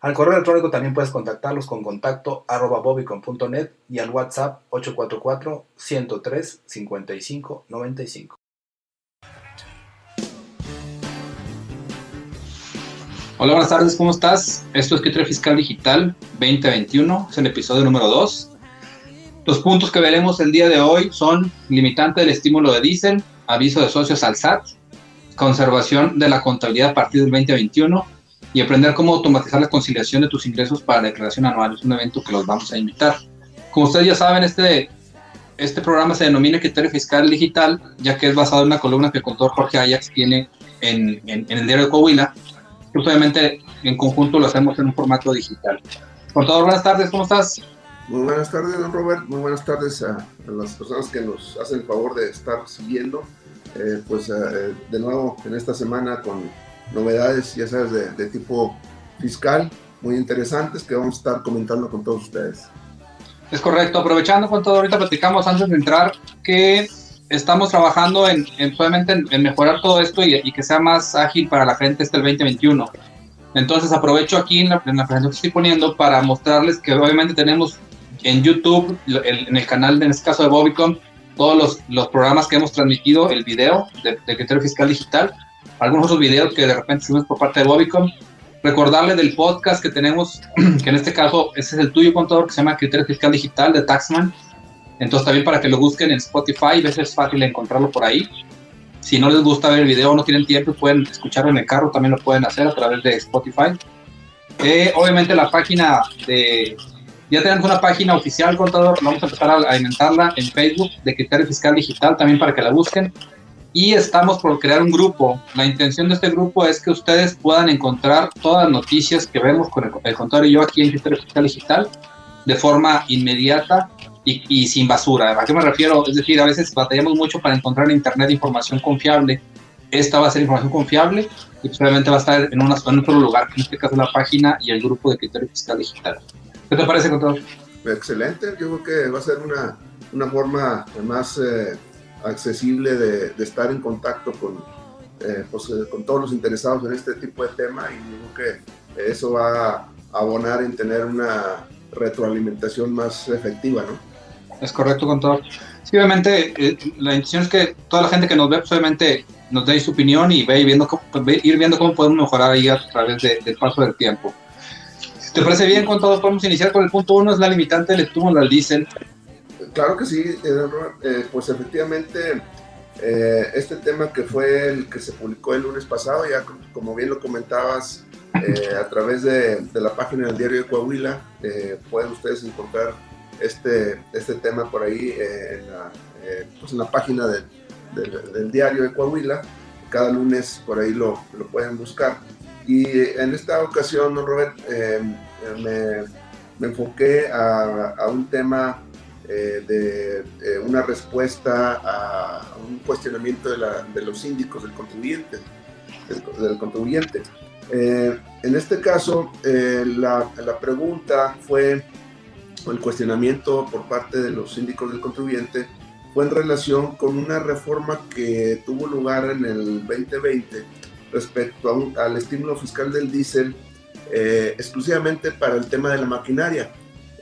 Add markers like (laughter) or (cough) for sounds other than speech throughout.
Al correo electrónico también puedes contactarlos con contacto arroba bobicon.net y al WhatsApp 844-103-5595. Hola, buenas tardes, ¿cómo estás? Esto es Criterio Fiscal Digital 2021, es el episodio número 2. Los puntos que veremos el día de hoy son limitante del estímulo de diésel, aviso de socios al SAT, conservación de la contabilidad a partir del 2021 y aprender cómo automatizar la conciliación de tus ingresos para la declaración anual. Es un evento que los vamos a invitar. Como ustedes ya saben, este, este programa se denomina Criterio Fiscal Digital, ya que es basado en una columna que el contador Jorge Ajax tiene en, en, el diario de Coahuila. Justamente en conjunto lo hacemos en un formato digital. Contador, buenas tardes, ¿cómo estás? Muy buenas tardes, don Robert. Muy buenas tardes a, a las personas que nos hacen el favor de estar siguiendo. Eh, pues eh, de nuevo en esta semana con novedades, ya sabes, de, tipo fiscal, muy interesantes que vamos a estar comentando con todos ustedes. Es correcto, aprovechando con todo, ahorita platicamos antes de entrar que estamos trabajando en, en en, mejorar todo esto y, que sea más ágil para la gente este el 2021. Entonces aprovecho aquí en la, en la presentación que estoy poniendo para mostrarles que obviamente tenemos en YouTube, en el canal, en este caso de Bobicom, todos los, los programas que hemos transmitido, el video de, de criterio fiscal digital, algunos otros videos que de repente subimos por parte de Bobicom. Recordarle del podcast que tenemos, (clears throat) que en este caso ese es el tuyo, contador, que se llama Criterio Fiscal Digital de Taxman. Entonces también para que lo busquen en Spotify, a veces es fácil encontrarlo por ahí. Si no les gusta ver el video o no tienen tiempo, pueden escucharlo en el carro, también lo pueden hacer a través de Spotify. Eh, obviamente la página de... Ya tenemos una página oficial, contador, vamos a empezar a alimentarla en Facebook de Criterio Fiscal Digital, también para que la busquen y estamos por crear un grupo. La intención de este grupo es que ustedes puedan encontrar todas las noticias que vemos con el, contador y yo aquí en Criterio Fiscal Digital de forma inmediata y, sin basura. ¿A qué me refiero? Es decir, a veces batallamos mucho para encontrar en Internet información confiable. Esta va a ser información confiable y probablemente va a estar en, una, en un solo lugar, en este caso la página y el grupo de Criterio Fiscal Digital. ¿Qué te parece, contador? Excelente, yo creo que va a ser una, una forma más eh, accesible de, estar en contacto con, eh, pues, eh, con todos los interesados en este tipo de tema y digo que eso va a abonar en tener una retroalimentación más efectiva, ¿no? Es correcto, contador. Sí, obviamente, eh, la intención es que toda la gente que nos ve, pues, obviamente, nos dé su opinión y ve, viendo cómo, ir viendo cómo podemos mejorar ahí a través del paso del tiempo. ¿Te parece bien, contador? Podemos iniciar con el punto uno, es la limitante del estímulo al diésel. Claro que sí, eh, pues efectivamente eh, este tema que fue el que se publicó el lunes pasado, ya como bien lo comentabas eh, a través de, la página del diario de Coahuila, pueden ustedes encontrar este, este tema por ahí en la, pues en la página del diario de Coahuila. Cada lunes por ahí lo, lo pueden buscar. Y en esta ocasión, Robert, me, me, enfoqué a, a un tema eh, de eh, una respuesta a, un cuestionamiento de, los síndicos del contribuyente. Del, contribuyente. Eh, en este caso, la, la, pregunta fue, o el cuestionamiento por parte de los síndicos del contribuyente, fue en relación con una reforma que tuvo lugar en el 2020 respecto al estímulo fiscal del diésel exclusivamente para el tema de la maquinaria.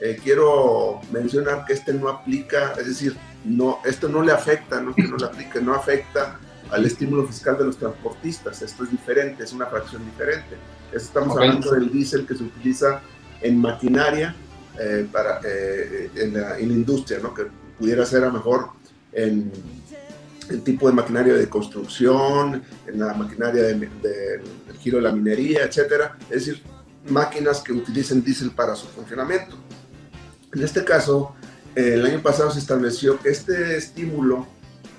Eh, quiero mencionar que este no aplica, es decir, no, esto no le afecta, no que no le aplique, no afecta al estímulo fiscal de los transportistas. Esto es diferente, es una fracción diferente. Estamos hablando del diésel que se utiliza en maquinaria eh, para, eh, en, la, industria, ¿no? que pudiera ser a lo mejor en el tipo de maquinaria de construcción, en la maquinaria del de, giro de la minería, etcétera. Es decir, máquinas que utilicen diésel para su funcionamiento. En este caso, el año pasado se estableció que este estímulo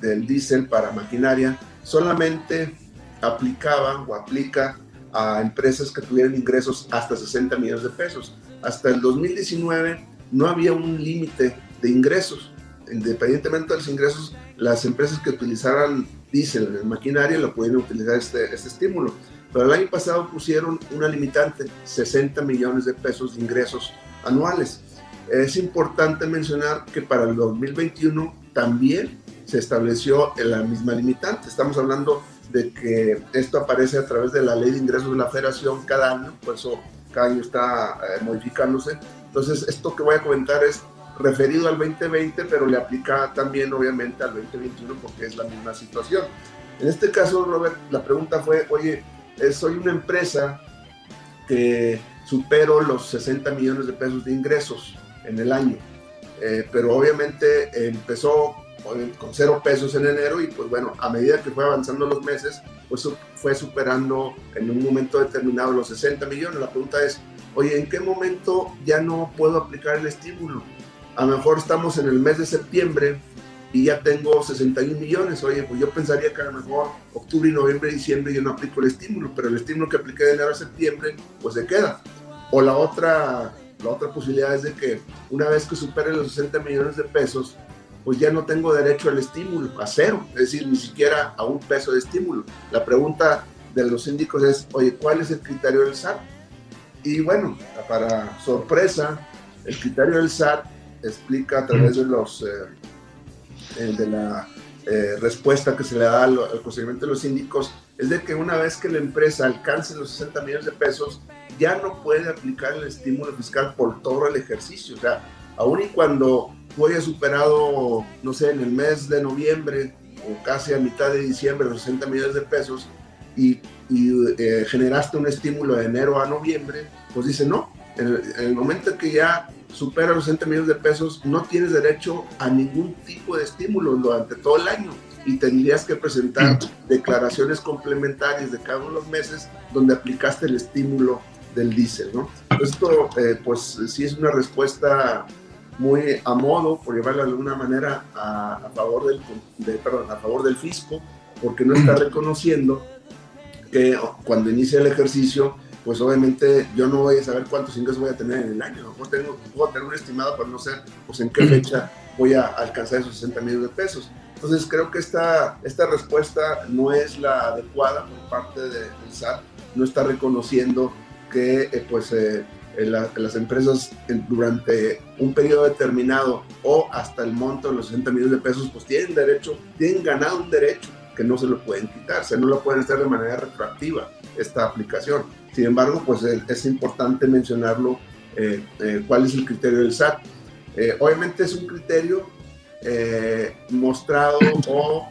del diésel para maquinaria solamente aplicaba o aplica a empresas que tuvieran ingresos hasta 60 millones de pesos. Hasta el 2019 no había un límite de ingresos. Independientemente de los ingresos, las empresas que utilizaran diésel en maquinaria lo pudieran utilizar este, este estímulo. Pero el año pasado pusieron una limitante, 60 millones de pesos de ingresos anuales. Es importante mencionar que para el 2021 también se estableció la misma limitante. Estamos hablando de que esto aparece a través de la ley de ingresos de la federación cada año, por eso cada año está eh, modificándose. Entonces, esto que voy a comentar es referido al 2020, pero le aplica también obviamente al 2021 porque es la misma situación. En este caso, Robert, la pregunta fue, oye, eh, soy una empresa que supero los 60 millones de pesos de ingresos en el año, eh, pero obviamente empezó con cero pesos en enero y pues bueno, a medida que fue avanzando los meses, pues fue superando en un momento determinado los 60 millones. La pregunta es, oye, ¿en qué momento ya no puedo aplicar el estímulo? A lo mejor estamos en el mes de septiembre y ya tengo 61 millones. Oye, pues yo pensaría que a lo mejor octubre, noviembre, diciembre yo no aplico el estímulo, pero el estímulo que apliqué de enero a septiembre, pues se queda. O la otra, la otra posibilidad es de que una vez que supere los 60 millones de pesos, pues ya no tengo derecho al estímulo, a cero, es decir, ni siquiera a un peso de estímulo. La pregunta de los síndicos es, oye, ¿cuál es el criterio del SAT? Y bueno, para sorpresa, el criterio del SAT explica a través de los eh, eh, de la eh, respuesta que se le da al, al, procedimiento de los síndicos es de que una vez que la empresa alcance los 60 millones de pesos ya no puede aplicar el estímulo fiscal por todo el ejercicio o sea aun y cuando tú hayas superado, no sé, en el mes de noviembre o casi a mitad de diciembre los 60 millones de pesos y, eh, generaste un estímulo de enero a noviembre, pues dice, no, en el, momento en que ya supera los 60 millones de pesos, no tienes derecho a ningún tipo de estímulo durante todo el año y tendrías que presentar declaraciones complementarias de cada uno de los meses donde aplicaste el estímulo del diésel, ¿no? Esto, eh, pues sí es una respuesta muy a modo, por llevarlo de alguna manera, a, favor, del, perdón, a favor del fisco, porque no está reconociendo que cuando inicia el ejercicio, pues obviamente yo no voy a saber cuántos ingresos voy a tener en el año. A mejor tengo, puedo tener un estimado, pero no sé pues, en qué fecha voy a alcanzar esos 60 millones de pesos. Entonces creo que esta, esta respuesta no es la adecuada por parte del SAT, no está reconociendo que eh, pues eh, las empresas durante un periodo determinado o hasta el monto de los 60 millones de pesos, pues tienen derecho, tienen ganado un derecho que no se lo pueden quitar, se no lo pueden hacer de manera retroactiva esta aplicación. Sin embargo, pues es importante mencionarlo, eh, eh, cuál es el criterio del SAT. Eh, obviamente es un criterio mostrado o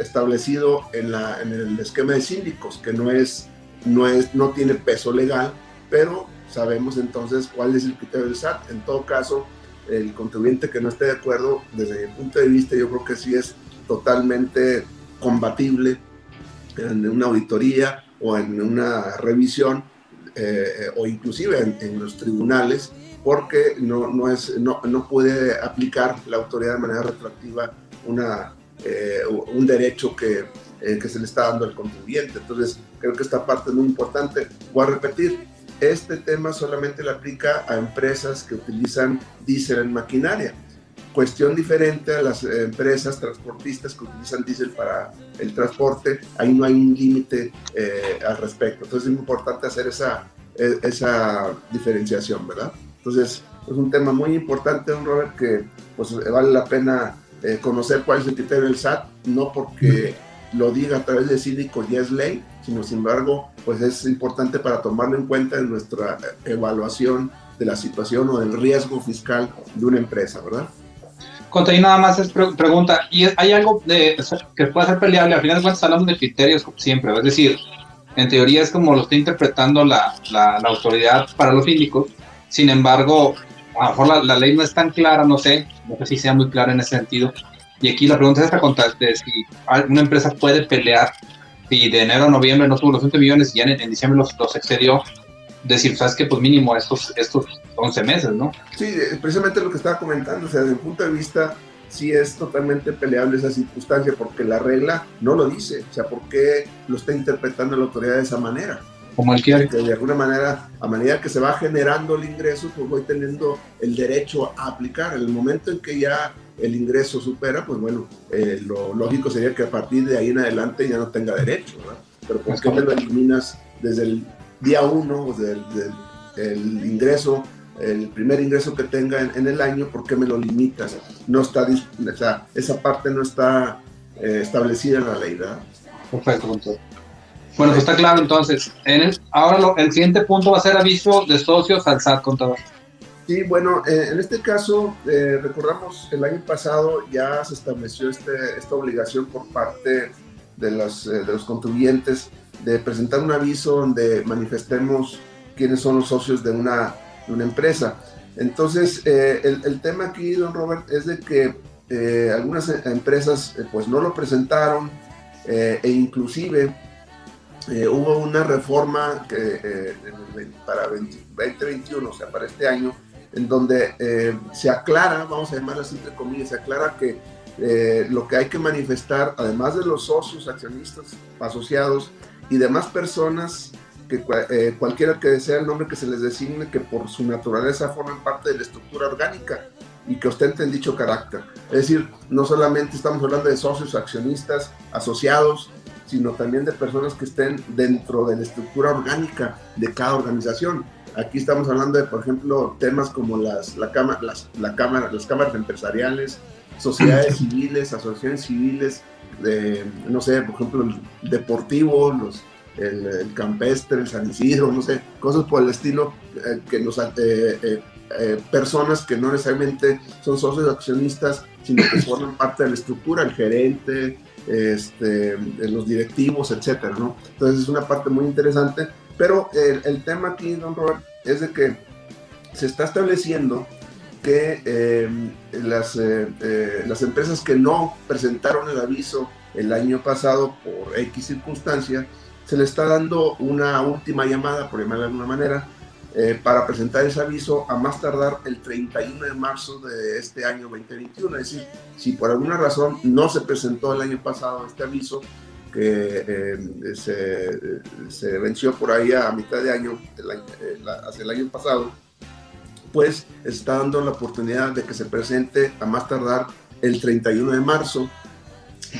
establecido en, la, en el esquema de síndicos, que no es, no es, no tiene peso legal, pero sabemos entonces cuál es el criterio del SAT. En todo caso, el contribuyente que no esté de acuerdo, desde mi punto de vista, yo creo que sí es totalmente combatible en una auditoría o en una revisión eh, o inclusive en, los tribunales porque no, no, es, no, no, puede aplicar la autoridad de manera retroactiva una, eh, un derecho que, eh, que se le está dando al contribuyente. Entonces, creo que esta parte es muy importante. Voy a repetir, este tema solamente le aplica a empresas que utilizan diésel en maquinaria. Cuestión diferente a las empresas transportistas que utilizan diésel para el transporte, ahí no hay un límite eh, al respecto. Entonces es importante hacer esa, e, esa diferenciación, ¿verdad? Entonces es un tema muy importante, don Robert, que pues, vale la pena eh, conocer cuál es el criterio del SAT, no porque lo diga a través de síndico y es ley, sino sin embargo, pues es importante para tomarlo en cuenta en nuestra evaluación de la situación o del riesgo fiscal de una empresa, ¿verdad? Contra ahí nada más es pregunta, ¿y hay algo de, que pueda ser peleable? Al final de cuentas hablamos de criterios siempre, es decir, en teoría es como lo está interpretando la, la, autoridad para los síndicos, sin embargo, a lo mejor la, la, ley no es tan clara, no sé, no sé si sea muy clara en ese sentido, y aquí la pregunta es esta, de si una empresa puede pelear si de enero a noviembre no tuvo los 20 millones y ya en, diciembre los, los, excedió, decir, sabes que pues mínimo estos, estos 11 meses, ¿no? Sí, eh, precisamente lo que estaba comentando, o sea, desde el punto de vista sí es totalmente peleable esa circunstancia porque la regla no lo dice, o sea, ¿por qué lo está interpretando la autoridad de esa manera? como él quiere. de alguna manera, a medida que se va generando el ingreso, pues voy teniendo el derecho a aplicar. En el momento en que ya el ingreso supera, pues bueno, eh, lo lógico sería que a partir de ahí en adelante ya no tenga derecho, ¿verdad? Pero ¿por qué me lo eliminas desde el día uno, desde el, ingreso, el primer ingreso que tenga en, el año, ¿por qué me lo limitas? No está, o sea, esa parte no está eh, establecida en la ley, ¿verdad? Perfecto, Bueno, pues está claro entonces. En el, ahora el siguiente punto va a ser aviso de socios al SAT, contador. Sí, bueno, eh, en este caso, eh, recordamos el año pasado ya se estableció este, esta obligación por parte de los, eh, de los contribuyentes de presentar un aviso donde manifestemos quiénes son los socios de una, de una empresa. Entonces, el, el, tema aquí, don Robert, es de que algunas empresas pues no lo presentaron e inclusive hubo una reforma que, para 2021, o sea, para este año, en donde eh, se aclara, vamos a llamarlo así entre comillas, se aclara que eh, lo que hay que manifestar, además de los socios, accionistas, asociados y demás personas, que eh, cualquiera que sea el nombre que se les designe, que por su naturaleza formen parte de la estructura orgánica y que ostenten dicho carácter. Es decir, no solamente estamos hablando de socios, accionistas, asociados, sino también de personas que estén dentro de la estructura orgánica de cada organización Aquí estamos hablando de, por ejemplo, temas como las, la cámara, las, la cámara, las cámaras empresariales, sociedades (clears throat) civiles, asociaciones civiles, de, no sé, por ejemplo, el deportivo, los, el, campestre, el San Isidro, no sé, cosas por el estilo, eh, que nos, eh, eh, personas que no necesariamente son socios accionistas, sino que (clears throat) forman parte de la estructura, el gerente, este, los directivos, etcétera, ¿no? Entonces es una parte muy interesante pero el, tema aquí, don Robert, es de que se está estableciendo que em, las, eh, eh, las empresas que no presentaron el aviso el año pasado por X circunstancia, se le está dando una última llamada, por llamarla de alguna manera, eh, para presentar ese aviso a más tardar el 31 de marzo de este año 2021. Es decir, si por alguna razón no se presentó el año pasado este aviso, que eh, se, venció por ahí a mitad de año, eh, hacia el año pasado, pues está dando la oportunidad de que se presente a más tardar el 31 de marzo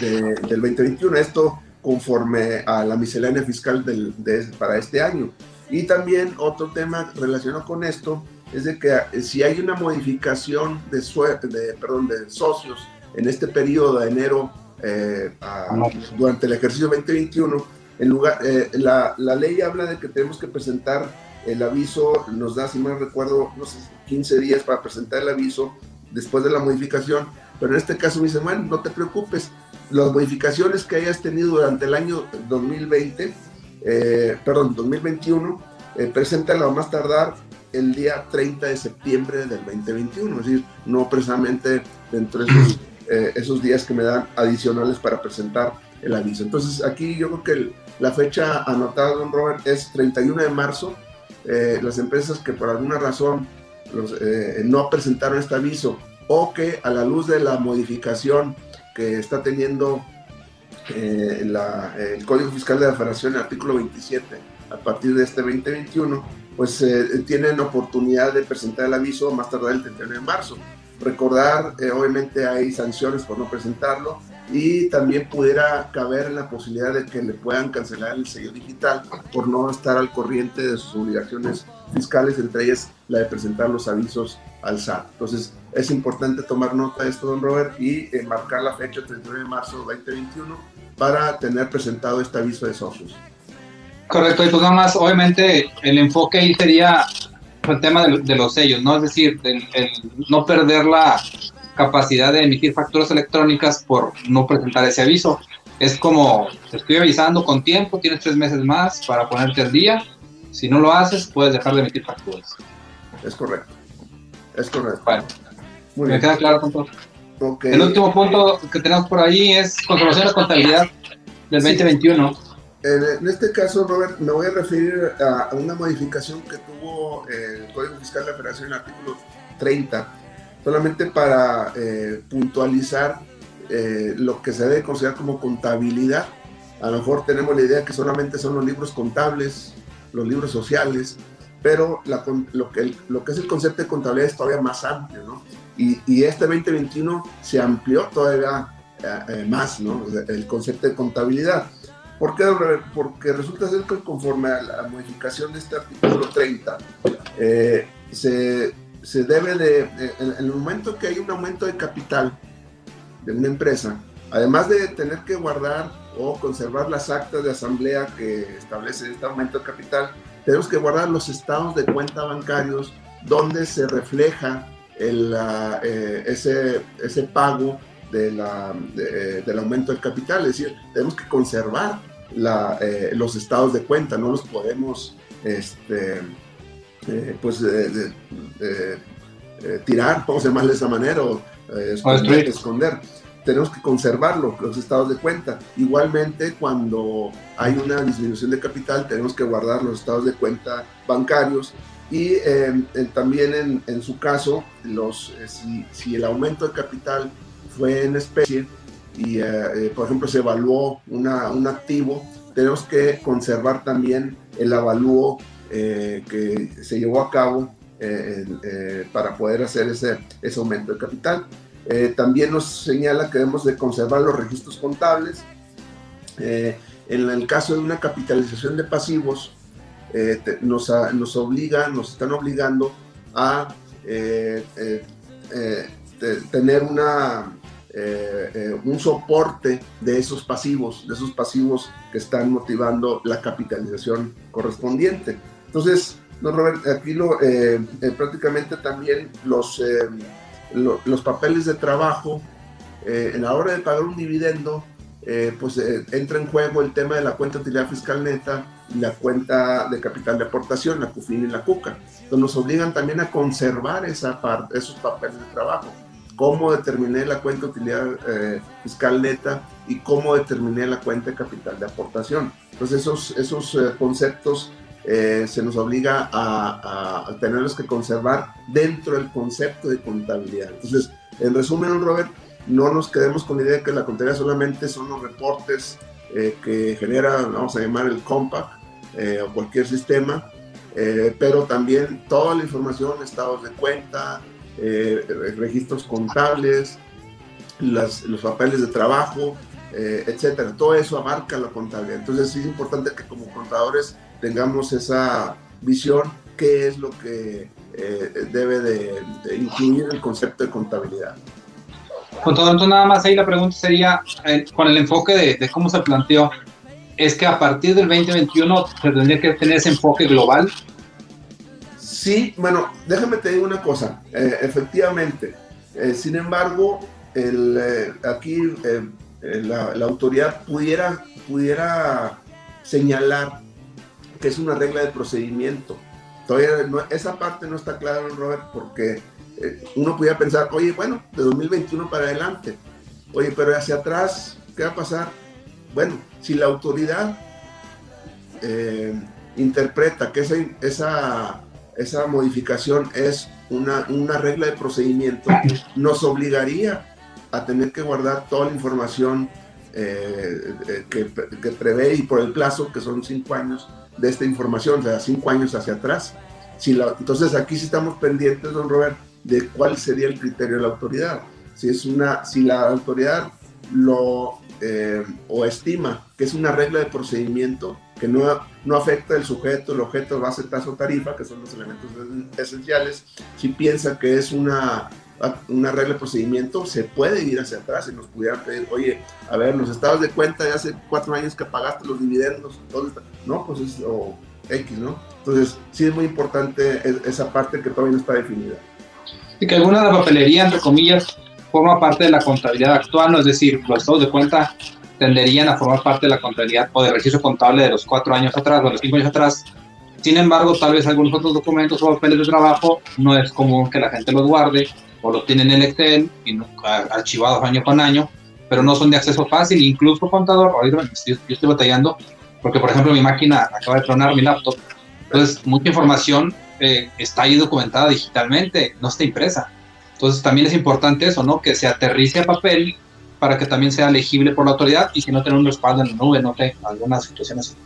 del 2021. Esto conforme a la miscelánea fiscal del, para este año. Y también otro tema relacionado con esto es de que eh, si hay una modificación de, de, perdón, de socios en este periodo de enero eh, durante el ejercicio 2021. En lugar, eh, la, la, ley habla de que tenemos que presentar el aviso, nos da, si mal recuerdo, no sé, 15 días para presentar el aviso después de la modificación, pero en este caso me bueno, no te preocupes, las modificaciones que hayas tenido durante el año 2020, eh, perdón, 2021, eh, preséntala más tardar el día 30 de septiembre del 2021, es decir, no precisamente dentro de esos eh, esos días que me dan adicionales para presentar el aviso. Entonces aquí yo creo que la fecha anotada, don Robert, es 31 de marzo. Eh, las empresas que por alguna razón eh, no presentaron este aviso o que a la luz de la modificación que está teniendo el Código Fiscal de la Federación, el artículo 27, a partir de este 2021, pues tienen oportunidad de presentar el aviso más tardar el 31 de marzo. Recordar, eh, obviamente hay sanciones por no presentarlo y también pudiera caber la posibilidad de que le puedan cancelar el sello digital por no estar al corriente de sus obligaciones fiscales, entre ellas la de presentar los avisos al SAT. Entonces, es importante tomar nota de esto, don Robert, y eh, marcar la fecha 39 de marzo de 2021 para tener presentado este aviso de socios. Correcto, y pues nada más, obviamente el enfoque ahí sería el tema de, los sellos, ¿no? Es decir, el, no perder la capacidad de emitir facturas electrónicas por no presentar ese aviso. Es como, te estoy avisando con tiempo, tienes tres meses más para ponerte al día. Si no lo haces, puedes dejar de emitir facturas. Es correcto. Es correcto. Bueno, me queda claro con todo. El último punto que tenemos por ahí es conservación de contabilidad del 2021. En este caso, Robert, me voy a referir a una modificación que tuvo el Código Fiscal de la Federación en el artículo 30, solamente para eh, puntualizar eh, lo que se debe considerar como contabilidad. A lo mejor tenemos la idea que solamente son los libros contables, los libros sociales, pero lo, que, lo que es el concepto de contabilidad es todavía más amplio, ¿no? Y, y este 2021 se amplió todavía eh, eh, más, ¿no? El concepto de contabilidad. ¿Por qué? Porque resulta ser que conforme a la modificación de este artículo 30, eh, se, se, debe de, en, el momento que hay un aumento de capital de una empresa, además de tener que guardar o conservar las actas de asamblea que establece este aumento de capital, tenemos que guardar los estados de cuenta bancarios donde se refleja el, ese, ese pago de la, eh, del aumento del capital, es decir, tenemos que conservar la, eh, los estados de cuenta, no los podemos este, eh, pues, tirar, vamos a llamarle de esa manera, o esconder, esconder. Tenemos que conservarlo, los estados de cuenta. Igualmente, cuando hay una disminución de capital, tenemos que guardar los estados de cuenta bancarios y también en, en, su caso, los, si, si, el aumento de capital fue en especie y, eh, eh, por ejemplo, se evaluó una, un activo, tenemos que conservar también el avalúo eh, que se llevó a cabo para poder hacer ese, ese aumento de capital. también nos señala que debemos de conservar los registros contables. en el caso de una capitalización de pasivos, nos, nos obliga, nos están obligando a tener una, eh, eh, un soporte de esos pasivos, de esos pasivos que están motivando la capitalización correspondiente. Entonces, no, Robert, aquí lo, eh, prácticamente también los, los papeles de trabajo, en la hora de pagar un dividendo, pues entra en juego el tema de la cuenta de utilidad fiscal neta y la cuenta de capital de aportación, la CUFIN y la CUCA. Entonces nos obligan también a conservar esa parte, esos papeles de trabajo cómo determiné la cuenta de utilidad eh, fiscal neta y cómo determiné la cuenta de capital de aportación. Entonces esos, esos eh, conceptos eh, se nos obliga a, a, tenerlos que conservar dentro del concepto de contabilidad. Entonces, en resumen, Robert, no nos quedemos con la idea de que la contabilidad solamente son los reportes que genera, vamos a llamar el compact o cualquier sistema, pero también toda la información, estados de cuenta, eh, registros contables, los papeles de trabajo, eh, etcétera. Todo eso abarca la contabilidad. Entonces es importante que como contadores tengamos esa visión, qué es lo que eh, debe de, incluir el concepto de contabilidad. Con todo entonces nada más ahí la pregunta sería, con el enfoque de, de, cómo se planteó, es que a partir del 2021 se tendría que tener ese enfoque global Sí, bueno, déjame te digo una cosa. Eh, efectivamente, eh, sin embargo, eh, aquí la, autoridad pudiera, pudiera señalar que es una regla de procedimiento. Todavía esa parte no está clara, Robert, porque uno pudiera pensar, oye, bueno, de 2021 para adelante. Oye, pero hacia atrás, ¿qué va a pasar? Bueno, si la autoridad interpreta que esa, esa esa modificación es una, una regla de procedimiento, nos obligaría a tener que guardar toda la información eh, eh, que, que, prevé y por el plazo, que son cinco años de esta información, o sea, cinco años hacia atrás. Si la, entonces aquí sí estamos pendientes, don Robert, de cuál sería el criterio de la autoridad. Si, es una, si la autoridad lo eh, o estima que es una regla de procedimiento, que no, no afecta el sujeto, el objeto, base, tasa o tarifa, que son los elementos esenciales. Si piensa que es una, una regla de procedimiento, se puede ir hacia atrás y nos pudiera pedir, oye, a ver, los estados de cuenta de hace cuatro años que pagaste los dividendos. No, pues es o X, ¿no? Entonces, sí es muy importante esa parte que todavía no está definida. Y que alguna de la papelería, entre comillas, forma parte de la contabilidad actual, ¿no? es decir, los estados de cuenta tenderían a formar parte de la contabilidad o del registro contable de los cuatro años atrás o de los cinco años atrás. Sin embargo, tal vez algunos otros documentos o papeles de trabajo no es común que la gente los guarde o los tienen en Excel y archivados año con año, pero no son de acceso fácil. Incluso contador, ahorita yo, estoy batallando porque, por ejemplo, mi máquina acaba de tronar mi laptop. Entonces, mucha información eh, está ahí documentada digitalmente, no está impresa. Entonces, también es importante eso, ¿no? Que se aterrice a papel para que también sea legible por la autoridad y que no tenga un respaldo en la nube, no sé, algunas situaciones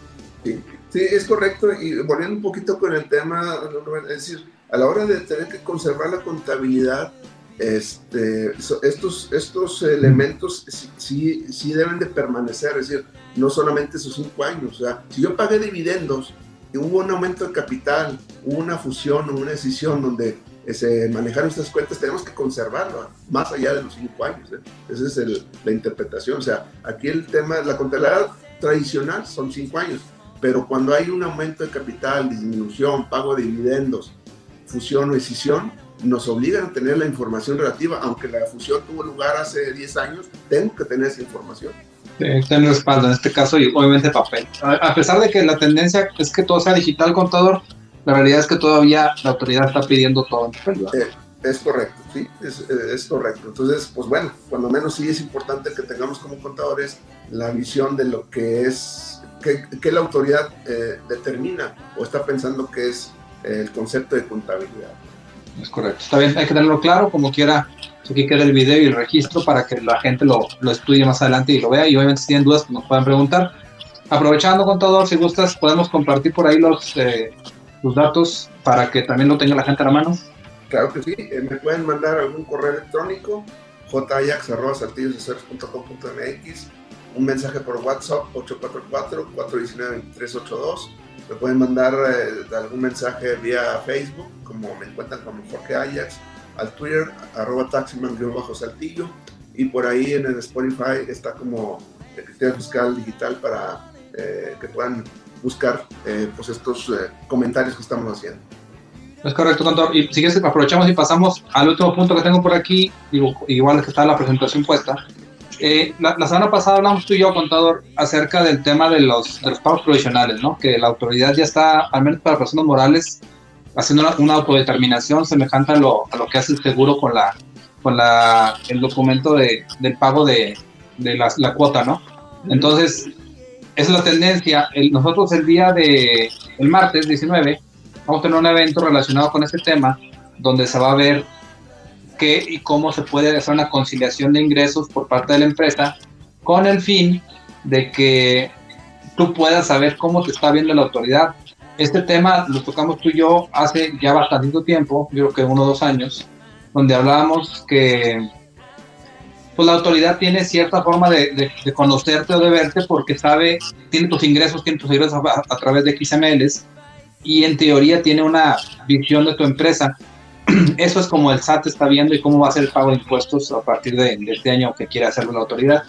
Sí, sí, es correcto. Y volviendo un poquito con el tema, es decir, a la hora de tener que conservar la contabilidad, este, estos, estos elementos sí, sí, deben de permanecer, es decir, no solamente esos cinco años. O sea, si yo pagué dividendos y hubo un aumento de capital, hubo una fusión o una decisión donde eh, se manejaron estas cuentas, tenemos que conservarlo más allá de los cinco años. ¿eh? Esa es la interpretación. O sea, aquí el tema, la contabilidad tradicional son cinco años, pero cuando hay un aumento de capital, disminución, pago de dividendos, fusión o decisión, nos obligan a tener la información relativa, aunque la fusión tuvo lugar hace 10 años, tengo que tener esa información. tener respaldo, en este caso, y obviamente papel. A pesar de que la tendencia es que todo sea digital, contador, la realidad es que todavía la autoridad está pidiendo todo. Eh, es correcto, sí, es, eh, es, correcto. Entonces, pues bueno, cuando menos sí es importante que tengamos como contadores la visión de lo que es, que, la autoridad eh, determina o está pensando que es el concepto de contabilidad. Es correcto. Está bien, hay que tenerlo claro, como quiera. Aquí queda el video y el registro para que la gente lo, lo estudie más adelante y lo vea. Y obviamente, si tienen dudas, pues nos puedan preguntar. Aprovechando, contador, si gustas, podemos compartir por ahí los, eh, los datos para que también lo tenga la gente a la mano. Claro que sí. Eh, me pueden mandar algún correo electrónico, jayax.com.mx, un mensaje por WhatsApp, 844-419-2382 me pueden mandar eh, algún mensaje vía Facebook, como me encuentran como Jorge Ajax, al Twitter, arroba taximan-saltillo, y por ahí en el Spotify está como el criterio fiscal digital para eh, que puedan buscar eh, pues estos comentarios que estamos haciendo. Es correcto, contador. Y si aprovechamos y pasamos al último punto que tengo por aquí, digo, igual que está la presentación puesta, eh, la, semana pasada hablamos tú y yo, contador, acerca del tema de los, de los pagos provisionales, ¿no? Que la autoridad ya está, al menos para personas morales, haciendo una, autodeterminación semejante a lo, a lo, que hace el seguro con la con la, el documento de, del pago de, de la, la, cuota, ¿no? Entonces, es la tendencia. nosotros el día de, el martes 19, vamos a tener un evento relacionado con este tema, donde se va a ver qué y cómo se puede hacer una conciliación de ingresos por parte de la empresa con el fin de que tú puedas saber cómo te está viendo la autoridad. Este tema lo tocamos tú y yo hace ya bastante tiempo, yo creo que uno o dos años, donde hablábamos que pues la autoridad tiene cierta forma de, de, conocerte o de verte porque sabe, tiene tus ingresos, tiene tus ingresos a, a, través de XMLs y en teoría tiene una visión de tu empresa (clears throat) eso es como el SAT está viendo y cómo va a ser el pago de impuestos a partir de, este año que quiere hacerlo la autoridad.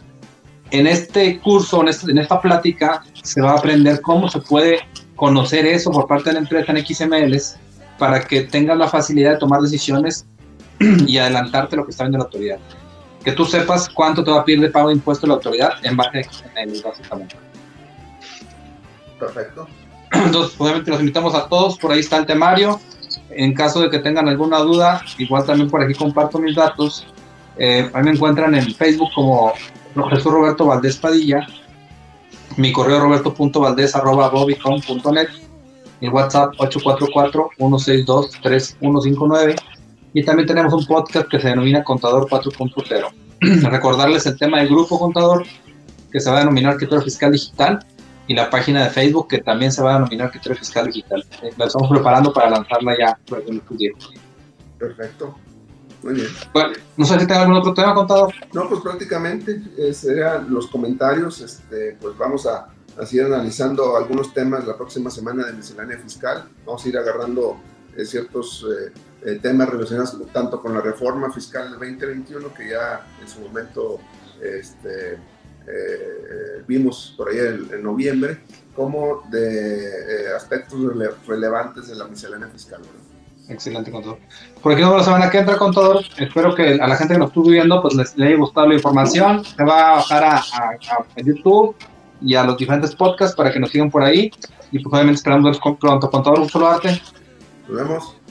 En este curso, este, en, esta plática, se va a aprender cómo se puede conocer eso por parte de la empresa en XMLs para que tengas la facilidad de tomar decisiones (clears throat) y adelantarte lo que está viendo la autoridad. Que tú sepas cuánto te va a pedir de pago de impuestos la autoridad en base a XMLs, básicamente. Perfecto. Entonces, obviamente los invitamos a todos, por ahí está el temario. En caso de que tengan alguna duda, igual también por aquí comparto mis datos. Eh, ahí me encuentran en Facebook como Jesús Roberto Valdés Padilla. Mi correo roberto.valdés.bobicom.net. El WhatsApp 844-162-3159. Y también tenemos un podcast que se denomina Contador 4.0. (clears throat) Recordarles el tema del grupo Contador, que se va a denominar Criterio Fiscal Digital y la página de Facebook que también se va a denominar Criterio Fiscal Digital. Eh, la estamos preparando para lanzarla ya pues, en el Perfecto. Muy bien. Bueno, no sé si tenga algún otro tema, contador. No, pues prácticamente eh, serían los comentarios. Este, pues vamos a, a, seguir analizando algunos temas la próxima semana de miscelánea fiscal. Vamos a ir agarrando eh, ciertos temas relacionados tanto con la reforma fiscal del 2021, que ya en su momento este, eh, vimos por ahí en, noviembre, como de eh, aspectos relevantes de la miscelánea fiscal. Excelente, contador. Por aquí nos la semana que entra, contador. Espero que a la gente que nos estuvo viendo pues les, haya gustado la información. Se va a bajar a, YouTube y a los diferentes podcasts para que nos sigan por ahí. Y pues obviamente esperando pronto, contador. Un solo arte. Nos vemos.